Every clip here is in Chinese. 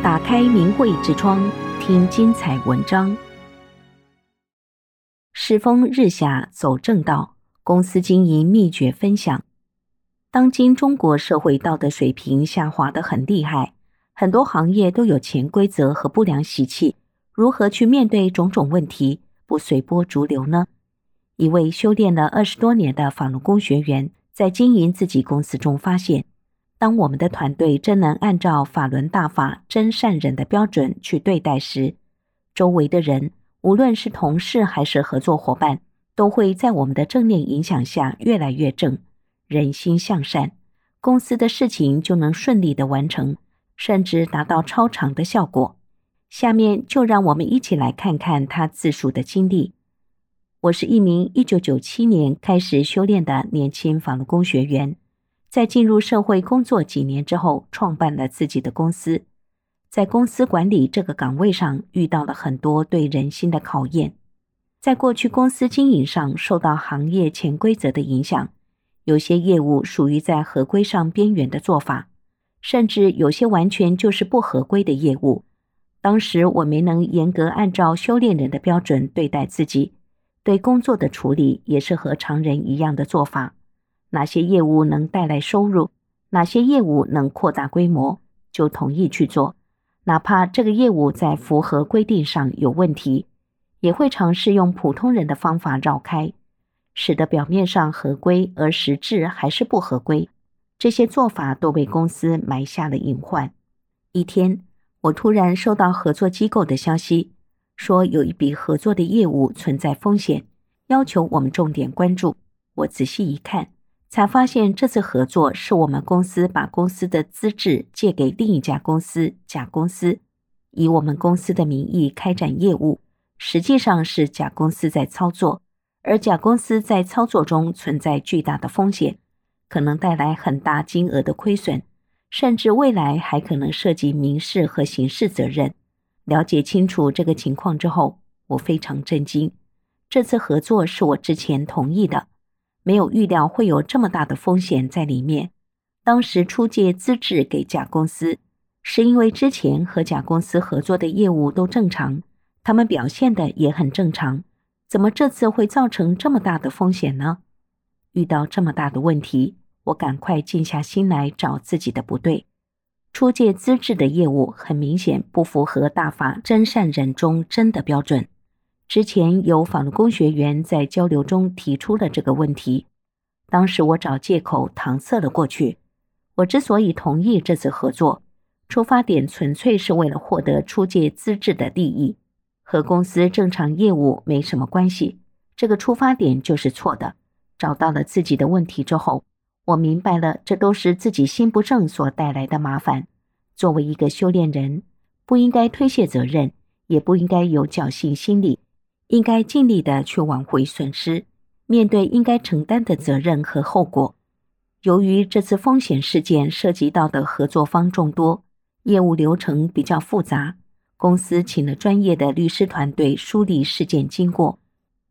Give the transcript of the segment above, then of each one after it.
打开明慧之窗，听精彩文章。世风日下，走正道。公司经营秘诀分享。当今中国社会道德水平下滑得很厉害，很多行业都有潜规则和不良习气。如何去面对种种问题，不随波逐流呢？一位修炼了二十多年的法轮功学员，在经营自己公司中发现，当我们的团队真能按照法轮大法真善忍的标准去对待时，周围的人，无论是同事还是合作伙伴，都会在我们的正念影响下越来越正，人心向善，公司的事情就能顺利的完成，甚至达到超常的效果。下面就让我们一起来看看他自述的经历。我是一名一九九七年开始修炼的年轻法轮功学员。在进入社会工作几年之后，创办了自己的公司。在公司管理这个岗位上，遇到了很多对人心的考验。在过去公司经营上，受到行业潜规则的影响，有些业务属于在合规上边缘的做法，甚至有些完全就是不合规的业务。当时我没能严格按照修炼人的标准对待自己，对工作的处理也是和常人一样的做法。哪些业务能带来收入，哪些业务能扩大规模，就同意去做，哪怕这个业务在符合规定上有问题，也会尝试用普通人的方法绕开，使得表面上合规而实质还是不合规。这些做法都为公司埋下了隐患。一天，我突然收到合作机构的消息，说有一笔合作的业务存在风险，要求我们重点关注。我仔细一看。才发现，这次合作是我们公司把公司的资质借给另一家公司（甲公司），以我们公司的名义开展业务，实际上是甲公司在操作，而甲公司在操作中存在巨大的风险，可能带来很大金额的亏损，甚至未来还可能涉及民事和刑事责任。了解清楚这个情况之后，我非常震惊。这次合作是我之前同意的。没有预料会有这么大的风险在里面。当时出借资质给甲公司，是因为之前和甲公司合作的业务都正常，他们表现的也很正常。怎么这次会造成这么大的风险呢？遇到这么大的问题，我赶快静下心来找自己的不对。出借资质的业务很明显不符合大法真善忍中真的标准。之前有法轮功学员在交流中提出了这个问题，当时我找借口搪塞了过去。我之所以同意这次合作，出发点纯粹是为了获得出借资质的利益，和公司正常业务没什么关系。这个出发点就是错的。找到了自己的问题之后，我明白了，这都是自己心不正所带来的麻烦。作为一个修炼人，不应该推卸责任，也不应该有侥幸心理。应该尽力的去挽回损失，面对应该承担的责任和后果。由于这次风险事件涉及到的合作方众多，业务流程比较复杂，公司请了专业的律师团队梳理事件经过。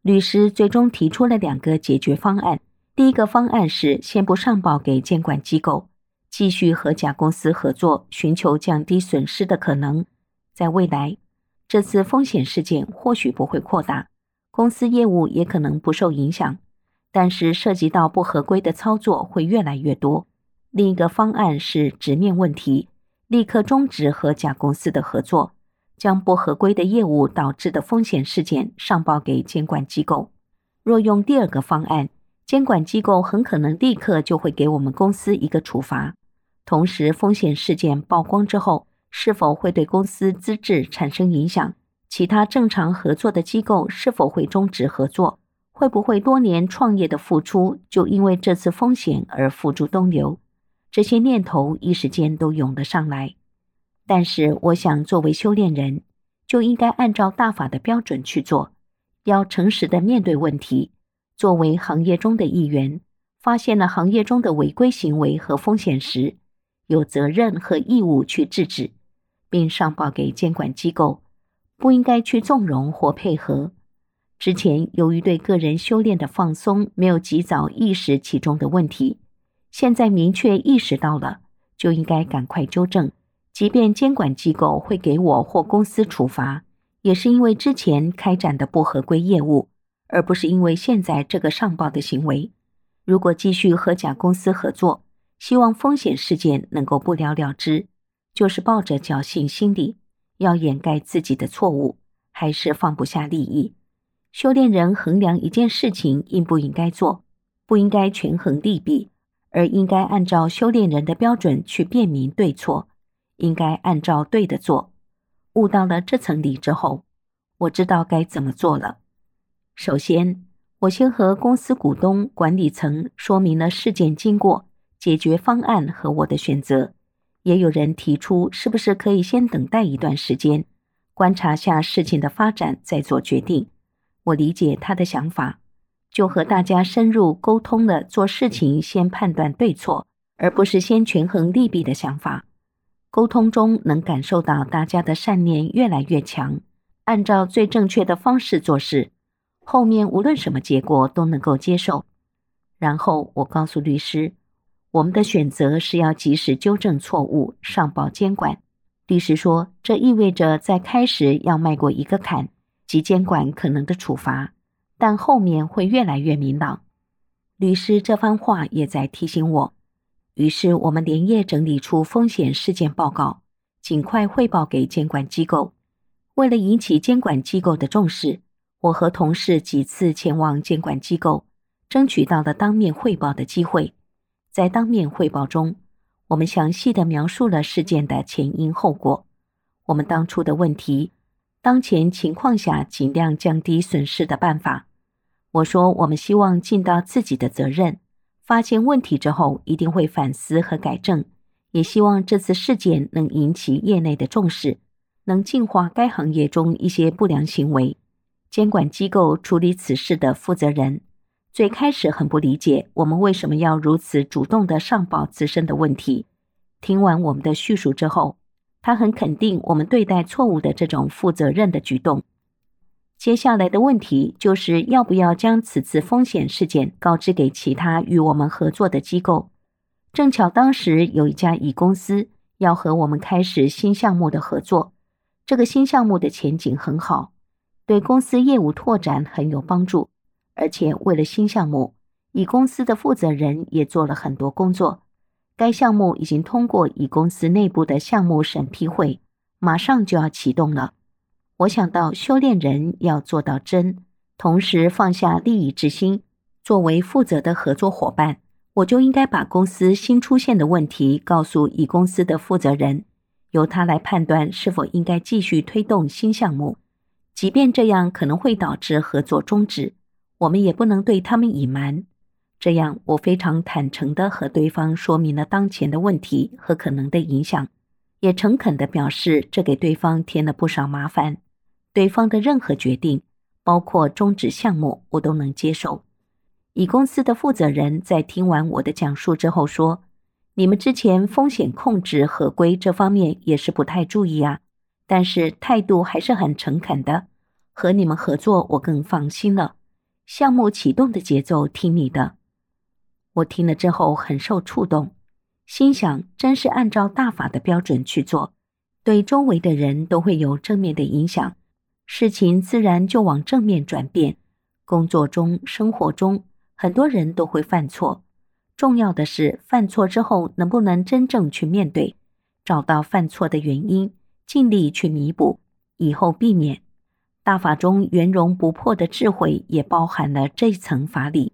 律师最终提出了两个解决方案。第一个方案是先不上报给监管机构，继续和甲公司合作，寻求降低损失的可能，在未来。这次风险事件或许不会扩大，公司业务也可能不受影响，但是涉及到不合规的操作会越来越多。另一个方案是直面问题，立刻终止和甲公司的合作，将不合规的业务导致的风险事件上报给监管机构。若用第二个方案，监管机构很可能立刻就会给我们公司一个处罚，同时风险事件曝光之后。是否会对公司资质产生影响？其他正常合作的机构是否会终止合作？会不会多年创业的付出就因为这次风险而付诸东流？这些念头一时间都涌了上来。但是，我想作为修炼人，就应该按照大法的标准去做，要诚实的面对问题。作为行业中的一员，发现了行业中的违规行为和风险时，有责任和义务去制止。并上报给监管机构，不应该去纵容或配合。之前由于对个人修炼的放松，没有及早意识其中的问题，现在明确意识到了，就应该赶快纠正，即便监管机构会给我或公司处罚，也是因为之前开展的不合规业务，而不是因为现在这个上报的行为。如果继续和甲公司合作，希望风险事件能够不了了之，就是抱着侥幸心理，要掩盖自己的错误，还是放不下利益。修炼人衡量一件事情应不应该做，不应该权衡利弊，而应该按照修炼人的标准去辨明对错，应该按照对的做。悟到了这层理之后，我知道该怎么做了。首先，我先和公司股东、管理层说明了事件经过。解决方案和我的选择，也有人提出是不是可以先等待一段时间，观察下事情的发展再做决定。我理解他的想法，就和大家深入沟通了做事情先判断对错，而不是先权衡利弊的想法。沟通中能感受到大家的善念越来越强，按照最正确的方式做事，后面无论什么结果都能够接受。然后我告诉律师。我们的选择是要及时纠正错误，上报监管。律师说，这意味着在开始要迈过一个坎，即监管可能的处罚，但后面会越来越明朗。律师这番话也在提醒我。于是我们连夜整理出风险事件报告，尽快汇报给监管机构。为了引起监管机构的重视，我和同事几次前往监管机构，争取到了当面汇报的机会。在当面汇报中，我们详细地描述了事件的前因后果，我们当初的问题，当前情况下尽量降低损失的办法。我说，我们希望尽到自己的责任，发现问题之后一定会反思和改正，也希望这次事件能引起业内的重视，能净化该行业中一些不良行为。监管机构处理此事的负责人。最开始很不理解我们为什么要如此主动地上报自身的问题。听完我们的叙述之后，他很肯定我们对待错误的这种负责任的举动。接下来的问题就是要不要将此次风险事件告知给其他与我们合作的机构。正巧当时有一家乙公司要和我们开始新项目的合作，这个新项目的前景很好，对公司业务拓展很有帮助。而且为了新项目，乙公司的负责人也做了很多工作。该项目已经通过乙公司内部的项目审批会，马上就要启动了。我想到修炼人要做到真，同时放下利益之心。作为负责的合作伙伴，我就应该把公司新出现的问题告诉乙公司的负责人，由他来判断是否应该继续推动新项目，即便这样可能会导致合作终止。我们也不能对他们隐瞒，这样我非常坦诚地和对方说明了当前的问题和可能的影响，也诚恳地表示这给对方添了不少麻烦。对方的任何决定，包括终止项目，我都能接受。乙公司的负责人在听完我的讲述之后说：“你们之前风险控制合规这方面也是不太注意啊，但是态度还是很诚恳的，和你们合作我更放心了。”项目启动的节奏听你的，我听了之后很受触动，心想真是按照大法的标准去做，对周围的人都会有正面的影响，事情自然就往正面转变。工作中、生活中，很多人都会犯错，重要的是犯错之后能不能真正去面对，找到犯错的原因，尽力去弥补，以后避免。大法中圆融不破的智慧也包含了这层法理。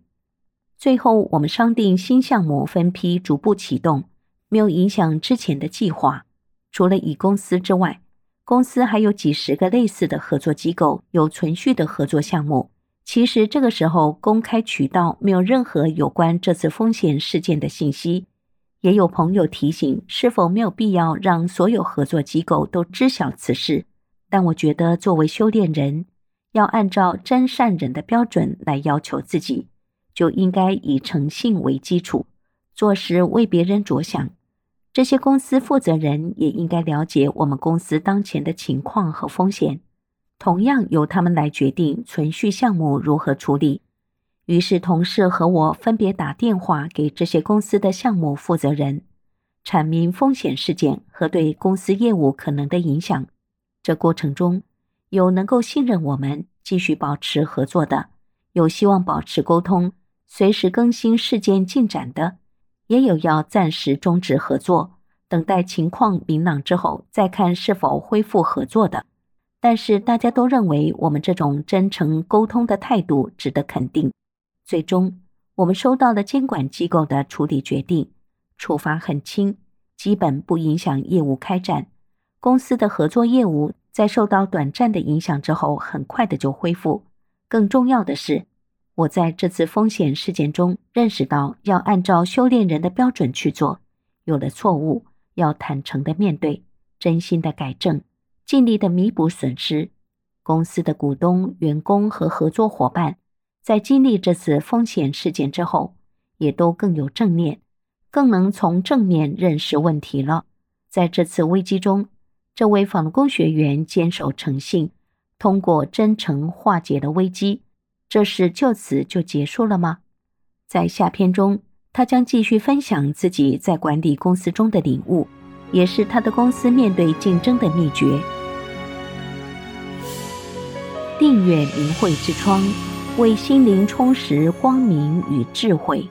最后，我们商定新项目分批逐步启动，没有影响之前的计划。除了乙公司之外，公司还有几十个类似的合作机构有存续的合作项目。其实这个时候，公开渠道没有任何有关这次风险事件的信息。也有朋友提醒，是否没有必要让所有合作机构都知晓此事？但我觉得，作为修炼人，要按照真善忍的标准来要求自己，就应该以诚信为基础，做事为别人着想。这些公司负责人也应该了解我们公司当前的情况和风险，同样由他们来决定存续项目如何处理。于是，同事和我分别打电话给这些公司的项目负责人，阐明风险事件和对公司业务可能的影响。这过程中，有能够信任我们继续保持合作的，有希望保持沟通，随时更新事件进展的，也有要暂时终止合作，等待情况明朗之后再看是否恢复合作的。但是大家都认为我们这种真诚沟通的态度值得肯定。最终，我们收到了监管机构的处理决定，处罚很轻，基本不影响业务开展。公司的合作业务在受到短暂的影响之后，很快的就恢复。更重要的是，我在这次风险事件中认识到，要按照修炼人的标准去做，有了错误要坦诚的面对，真心的改正，尽力的弥补损失。公司的股东、员工和合作伙伴。在经历这次风险事件之后，也都更有正念，更能从正面认识问题了。在这次危机中，这位纺工学员坚守诚信，通过真诚化解了危机。这事就此就结束了吗？在下篇中，他将继续分享自己在管理公司中的领悟，也是他的公司面对竞争的秘诀。订阅灵慧之窗。为心灵充实光明与智慧。